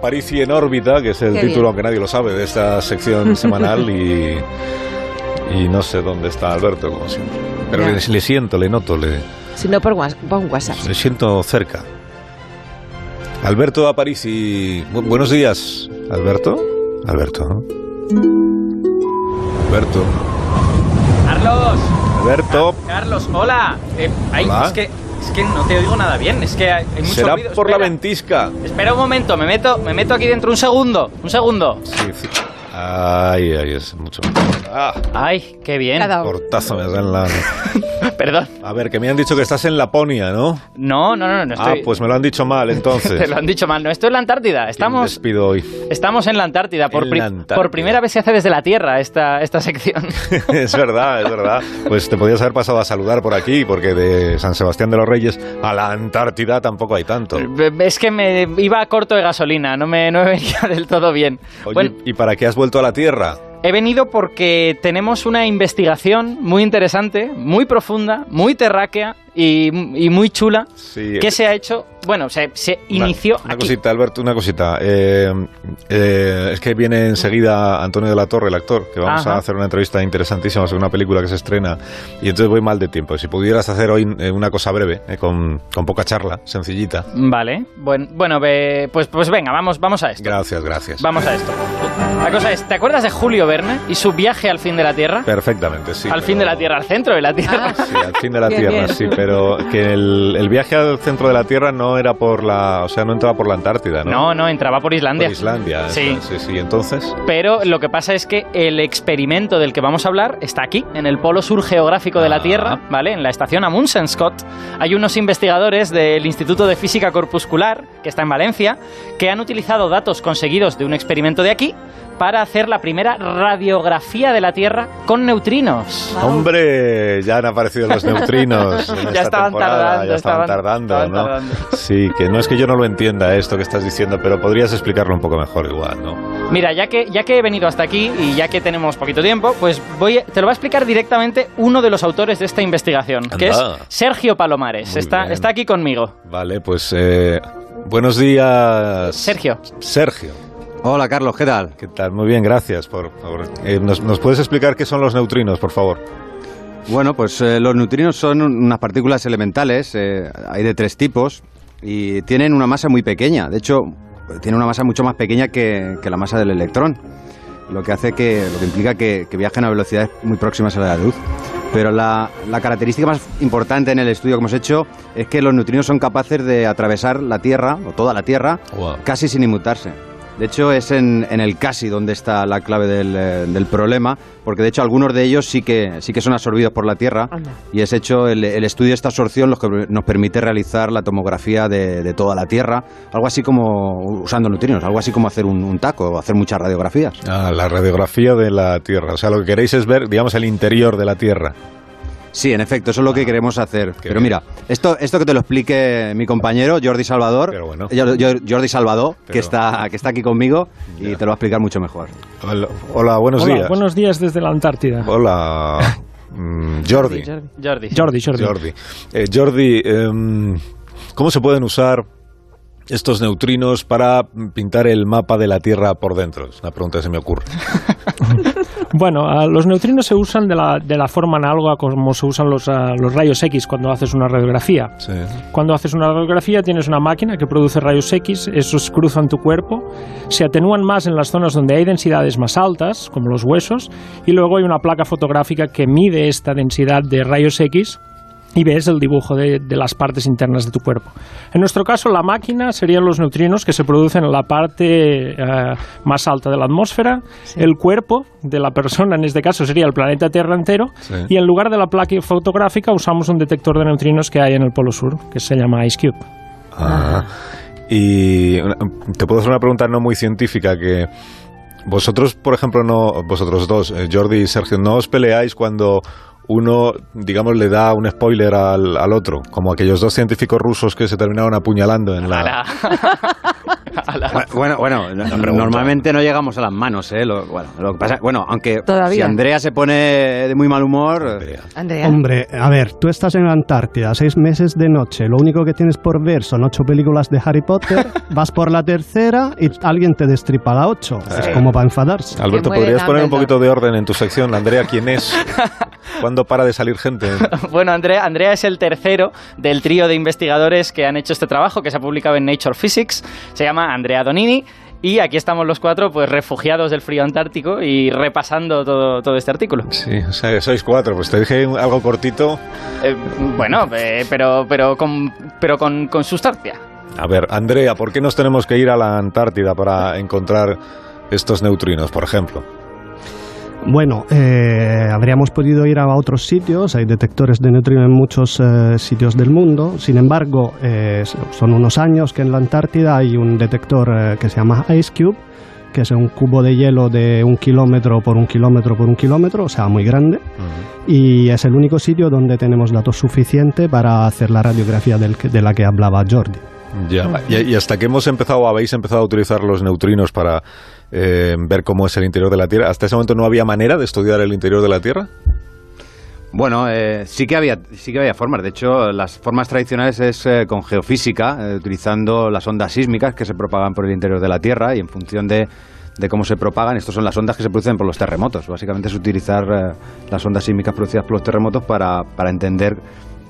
Aparici en órbita, que es el Qué título, bien. aunque nadie lo sabe, de esta sección semanal y, y no sé dónde está Alberto, como siempre. Pero le, le siento, le noto, le, Si no, por, un WhatsApp. le siento cerca. Alberto Aparici, bu- buenos días. ¿Alberto? Alberto. Alberto. Carlos, Alberto. Carlos, hola. Eh, ay, Hola. Es, que, es que no te oigo nada bien, es que hay, hay mucho Será ruido. por la Espera, ventisca. Espera un momento, me meto, me meto aquí dentro un segundo, un segundo. Sí, sí. Ay, ay, es mucho. Ah, Ay, qué bien. Cortazo me da en la... Perdón. A ver, que me han dicho que estás en Laponia, ¿no? No, no, no, no Ah, estoy. pues me lo han dicho mal, entonces. Te lo han dicho mal, no estoy en la Antártida. ¿Quién Estamos, despido hoy? estamos en la Antártida. Por, En pri- la Antártida. por primera vez se hace desde la Tierra esta, esta sección. es verdad, es verdad. Pues te podías haber pasado a saludar por aquí, porque de San Sebastián de los Reyes a la Antártida tampoco hay tanto. es que me iba corto de gasolina, no me, no me venía del todo bien. Oye, Bueno, ¿y para qué has vuelto a la Tierra? He venido porque tenemos una investigación muy interesante, muy profunda, muy terráquea y, y muy chula Sí. que se ha hecho, bueno, se, se Una- inició Una, aquí. cosita, Alberto, una cosita. Eh, eh, es que viene enseguida Antonio de la Torre, el actor, que vamos Ajá. a hacer una entrevista interesantísima sobre una película que se estrena. Y entonces voy mal de tiempo. Si pudieras hacer hoy eh, una cosa breve, eh, con, con poca charla, sencillita. Vale, bueno, bueno pues, pues venga, vamos, vamos a esto. Gracias, gracias. Vamos a esto. La cosa es, ¿te acuerdas de Julio Verne y su viaje al fin de la Tierra? Perfectamente, sí. al fin de la Tierra, al centro de la Tierra. Ah. Sí, al fin de la Bien, Tierra, bien. sí, pero que el, el viaje al centro de la Tierra no era por la, o sea, no entraba por la Antártida, ¿no? No, no, entraba por Islandia. Por Islandia. Sí. sí, sí. Entonces, Pero lo que pasa es que el experimento del que vamos a hablar está aquí, en el polo sur geográfico de la Ah. Tierra, ¿vale? En la estación Amundsen Scott. Hay unos investigadores del Instituto de Física Corpuscular, que está en Valencia, que han utilizado datos conseguidos de un experimento de aquí para hacer la primera radiografía de la Tierra con neutrinos. Wow. hombre, ya han aparecido los neutrinos. esta estaban tardando, ya estaban, estaban- tardando, estaban ¿no? tardando. Sí, que no es que yo no lo entienda esto que estás diciendo, pero podrías explicarlo un poco mejor igual, ¿no? Mira, ya que, ya que he venido hasta aquí y ya que tenemos poquito tiempo, pues voy, te lo va a explicar directamente uno de los autores de esta investigación, que es. Sergio Palomares. Muy Está, bien. está aquí conmigo. Vale, pues eh, buenos días. Sergio. Sergio. Hola Carlos, ¿qué tal? ¿Qué tal? Muy bien, gracias. Por, por- eh, ¿nos, nos puedes explicar qué son los neutrinos, por favor? Bueno, pues eh, los neutrinos son unas partículas elementales, eh, hay de tres tipos y tienen una masa muy pequeña. De hecho, tienen una masa mucho más pequeña que, que la masa del electrón, lo que hace que, lo que implica que, que viajen a velocidades muy próximas a la de la luz. Pero la, la característica más importante en el estudio que hemos hecho es que los neutrinos son capaces de atravesar la Tierra, o toda la Tierra, Wow. casi sin inmutarse. De hecho, es en, en el casi donde está la clave del, eh, del problema, porque de hecho algunos de ellos sí que, sí que son absorbidos por la Tierra Anda. y es hecho el, el estudio de esta absorción lo que nos permite realizar la tomografía de, de toda la Tierra, algo así como, usando neutrinos, algo así como hacer un, un taco o hacer muchas radiografías. Ah, la radiografía de la Tierra. O sea, lo que queréis es ver, digamos, el interior de la Tierra. Sí, en efecto, eso es lo que queremos hacer. Pero bien. mira, esto, esto que te lo explique mi compañero Jordi Salvador, Pero bueno. Jor- Jor- Jordi Salvador, Pero- que, está, que está aquí conmigo y te lo va a explicar mucho mejor. Hola, hola, buenos Hola, días. buenos días desde la Antártida. Hola, mm, Jordi. Jordi. Jordi. Jordi, Jordi. Jordi. Eh, Jordi, em, ¿cómo se pueden usar estos neutrinos para pintar el mapa de la Tierra por dentro? Es una pregunta que se me ocurre. Bueno, ah, los neutrinos se usan de la, de la forma análoga como se usan los, ah, los rayos X cuando haces una radiografía. Sí. Cuando haces una radiografía tienes una máquina que produce rayos X, esos cruzan tu cuerpo, se atenúan más en las zonas donde hay densidades más altas, como los huesos, y luego hay una placa fotográfica que mide esta densidad de rayos X y ves el dibujo de, de las partes internas de tu cuerpo. En nuestro caso, la máquina serían los neutrinos que se producen en la parte eh, más alta de la atmósfera, el cuerpo de la persona, en este caso sería el planeta Tierra entero, Sí. y en lugar de la placa fotográfica usamos un detector de neutrinos que hay en el Polo Sur, que se llama IceCube. Ah. Y te puedo hacer una pregunta no muy científica que vosotros, por ejemplo, no vosotros dos, eh, Jordi y Sergio, no os peleáis cuando uno, digamos, le da un spoiler al, al otro, como aquellos dos científicos rusos que se terminaron apuñalando en la... Bueno, bueno, no- normalmente no llegamos a las manos, ¿eh? Lo, bueno, lo que pasa, bueno, aunque Todavía. si Andrea se pone de muy mal humor, Andrea. Andrea. Hombre, a ver, tú estás en la Antártida, seis meses de noche, lo único que tienes por ver son ocho películas de Harry Potter, vas por la tercera y alguien te destripa la ocho. Es Sí. como para enfadarse. Alberto, ¿podrías poner un poquito de orden en tu sección? Andrea, ¿quién es? ¿Cuándo para de salir gente? Bueno, Andrea, Andrea es el tercero del trío de investigadores que han hecho este trabajo, que se ha publicado en Nature Physics. Se llama Andrea Donini. Y aquí estamos los cuatro, pues refugiados del frío antártico y repasando todo, todo este artículo. Sí, o sea, sois cuatro. Pues te dije algo cortito. Eh, bueno, eh, pero, pero, con, pero con, con sustancia. A ver, Andrea, ¿por qué nos tenemos que ir a la Antártida para encontrar estos neutrinos, por ejemplo? Bueno, eh, habríamos podido ir a otros sitios, hay detectores de neutrinos en muchos eh, sitios del mundo, sin embargo, eh, son unos años que en la Antártida hay un detector que se llama Ice Cube, que es un cubo de hielo de un kilómetro por un kilómetro por un kilómetro, o sea, muy grande, y es el único sitio donde tenemos datos suficientes para hacer la radiografía del de la que hablaba Jordi. Ya. ¿Y, hasta que hemos empezado, habéis empezado a utilizar los neutrinos para eh, ver cómo es el interior de la Tierra? ¿Hasta ese momento no había manera de estudiar el interior de la Tierra? bueno, eh, sí que había sí que había formas. De hecho, las formas tradicionales es eh, con geofísica, eh, utilizando las ondas sísmicas que se propagan por el interior de la Tierra y en función de de cómo se propagan, estos son las ondas que se producen por los terremotos. Básicamente es utilizar las ondas sísmicas producidas por los terremotos para, para entender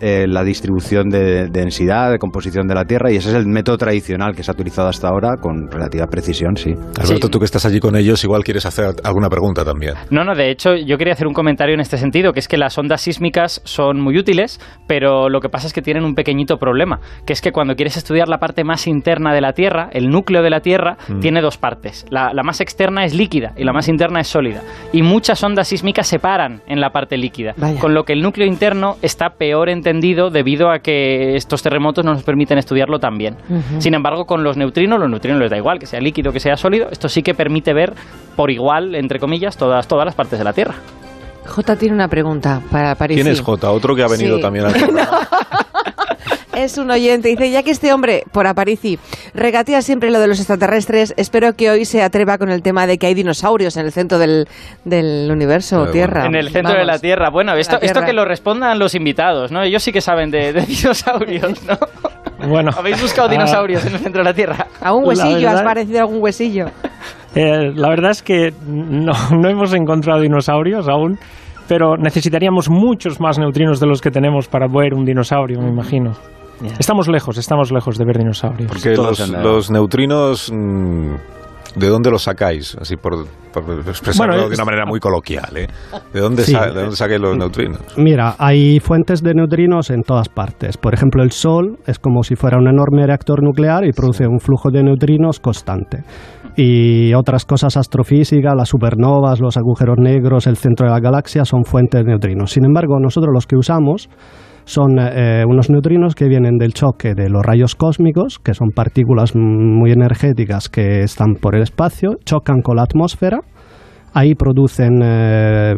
eh, la distribución de, densidad, de composición de la Tierra, y ese es el método tradicional que se ha utilizado hasta ahora con relativa precisión, sí. Alberto, Sí. tú que estás allí con ellos, igual quieres hacer alguna pregunta también. No, no, de hecho yo quería hacer un comentario en este sentido, que es que las ondas sísmicas son muy útiles, pero lo que pasa es que tienen un pequeñito problema, que es que cuando quieres estudiar la parte más interna de la Tierra, el núcleo de la Tierra tiene dos partes. La, la más externa es líquida y la más interna es sólida. Y muchas ondas sísmicas se paran en la parte líquida, Vaya. con lo que el núcleo interno está peor entendido debido a que estos terremotos no nos permiten estudiarlo tan bien. Sin embargo, con los neutrinos, los neutrinos les da igual, que sea líquido, que sea sólido, esto sí que permite ver por igual, entre comillas, todas, todas las partes de la Tierra. J tiene una pregunta para París. ¿Quién es J? Otro que ha venido Sí. también al programa. Es un oyente. Dice, ya que este hombre, por Aparici, regatea siempre lo de los extraterrestres, espero que hoy se atreva con el tema de que hay dinosaurios en el centro del, del universo, Bueno, Tierra. En el centro de la. Tierra. Bueno, esto, esto que lo respondan los invitados, ¿no? Ellos sí que saben de, de dinosaurios, ¿no? Bueno, ¿Habéis buscado ah, dinosaurios en el centro de la Tierra? A un La huesillo, has verdad- parecido a algún huesillo. eh, la verdad es que no, no hemos encontrado dinosaurios aún, pero necesitaríamos muchos más neutrinos de los que tenemos para ver un dinosaurio, me imagino. Ya. Estamos lejos, estamos lejos de ver dinosaurios. Porque los, los neutrinos, mm, ¿de dónde los sacáis? Así por, por expresarlo Bueno, de una es- manera muy coloquial, ¿eh? ¿De dónde, Sí. sa- de dónde sacáis los neutrinos? Mira, hay fuentes de neutrinos en todas partes. Por ejemplo, el Sol es como si fuera un enorme reactor nuclear y produce un flujo de neutrinos constante. Y otras cosas astrofísicas, las supernovas, los agujeros negros, el centro de la galaxia son fuentes de neutrinos. Sin embargo, nosotros los que usamos son eh, unos neutrinos que vienen del choque de los rayos cósmicos, que son partículas muy energéticas que están por el espacio, chocan con la atmósfera Ahí producen eh,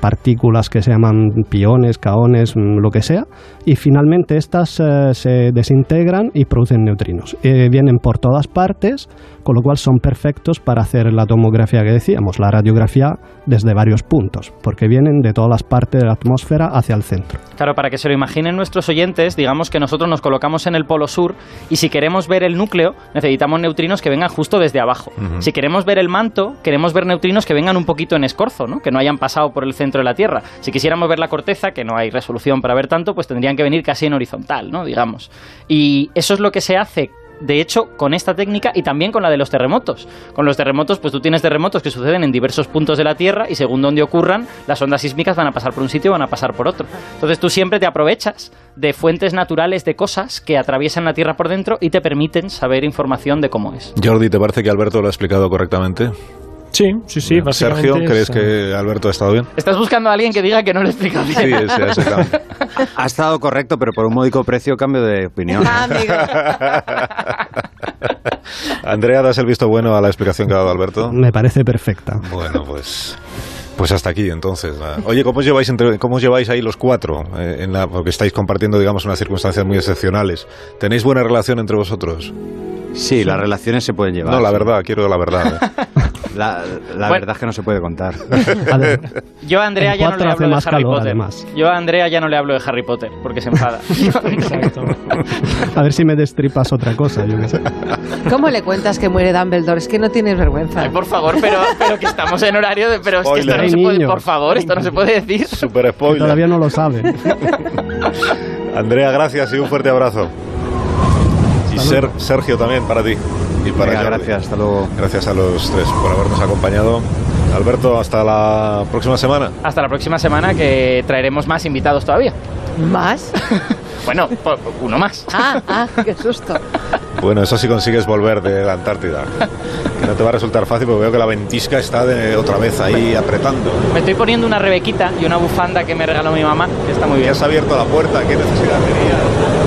partículas que se llaman piones, caones, mm, lo que sea, y finalmente estas eh, se desintegran y producen neutrinos. Eh, vienen por todas partes, con lo cual son perfectos para hacer la tomografía que decíamos, la radiografía desde varios puntos, porque vienen de todas las partes de la atmósfera hacia el centro. Claro, para que se lo imaginen nuestros oyentes, digamos que nosotros nos colocamos en el polo sur y si queremos ver el núcleo, necesitamos neutrinos que vengan justo desde abajo. Si queremos ver el manto, queremos ver neutrinos que vengan un poquito en escorzo, ¿no? que no hayan pasado por el centro de la Tierra. Si quisiéramos ver la corteza, que no hay resolución para ver tanto, pues tendrían que venir casi en horizontal, ¿no? digamos. Y eso es lo que se hace de hecho, con esta técnica y también con la de los terremotos. Con los terremotos, pues tú tienes terremotos que suceden en diversos puntos de la Tierra y según donde ocurran, las ondas sísmicas van a pasar por un sitio o van a pasar por otro. Entonces tú siempre te aprovechas de fuentes naturales de cosas que atraviesan la Tierra por dentro y te permiten saber información de cómo es. Jordi, ¿te parece que Alberto lo ha explicado correctamente? Sí, sí, sí, básicamente. Sergio, ¿crees es, que Alberto ha estado bien? Estás buscando a alguien que diga que no lo explica bien. Sí, ese cambio. Ha estado correcto, pero por un módico precio cambio de opinión. Ah, amigo. Andrea, ¿das el visto bueno a la explicación que ha dado Alberto? Me parece perfecta. Bueno, pues... Pues hasta aquí, entonces. nada. Oye, ¿cómo os lleváis, entre, cómo os lleváis ahí los cuatro? eh, en la, porque estáis compartiendo, digamos, unas circunstancias muy excepcionales. ¿Tenéis buena relación entre vosotros? Sí, las relaciones se pueden llevar. No, la verdad, quiero la verdad. ¿eh? La, la Bueno. verdad es que no se puede contar. Yo a Andrea ya no le hablo de Harry calor, Potter. además. Yo a Andrea ya no le hablo de Harry Potter porque se enfada. Exacto. A ver si me destripas otra cosa, yo sé. ¿Cómo le cuentas que muere Dumbledore? Es que no tienes vergüenza. Ay, por favor, pero, pero que estamos en horario de... Pero es que esto no se puede... niños. Por favor, esto no se puede decir. Super Que spoiler. Todavía no lo sabe. Andrea, gracias y un fuerte abrazo. Y Ser- Sergio también para ti. Y para Venga, gracias, hasta luego. Gracias a los tres por habernos acompañado. Alberto, hasta la próxima semana. Hasta la próxima semana que traeremos más invitados todavía. ¿Más? Bueno, uno más. Ah, ah, qué susto. Bueno, eso sí consigues volver de la Antártida. Que no te va a resultar fácil porque veo que la ventisca está de otra vez ahí apretando. Me estoy poniendo una rebequita y una bufanda que me regaló mi mamá, que está muy bien. has abierto la puerta, ¿qué necesidad tenía?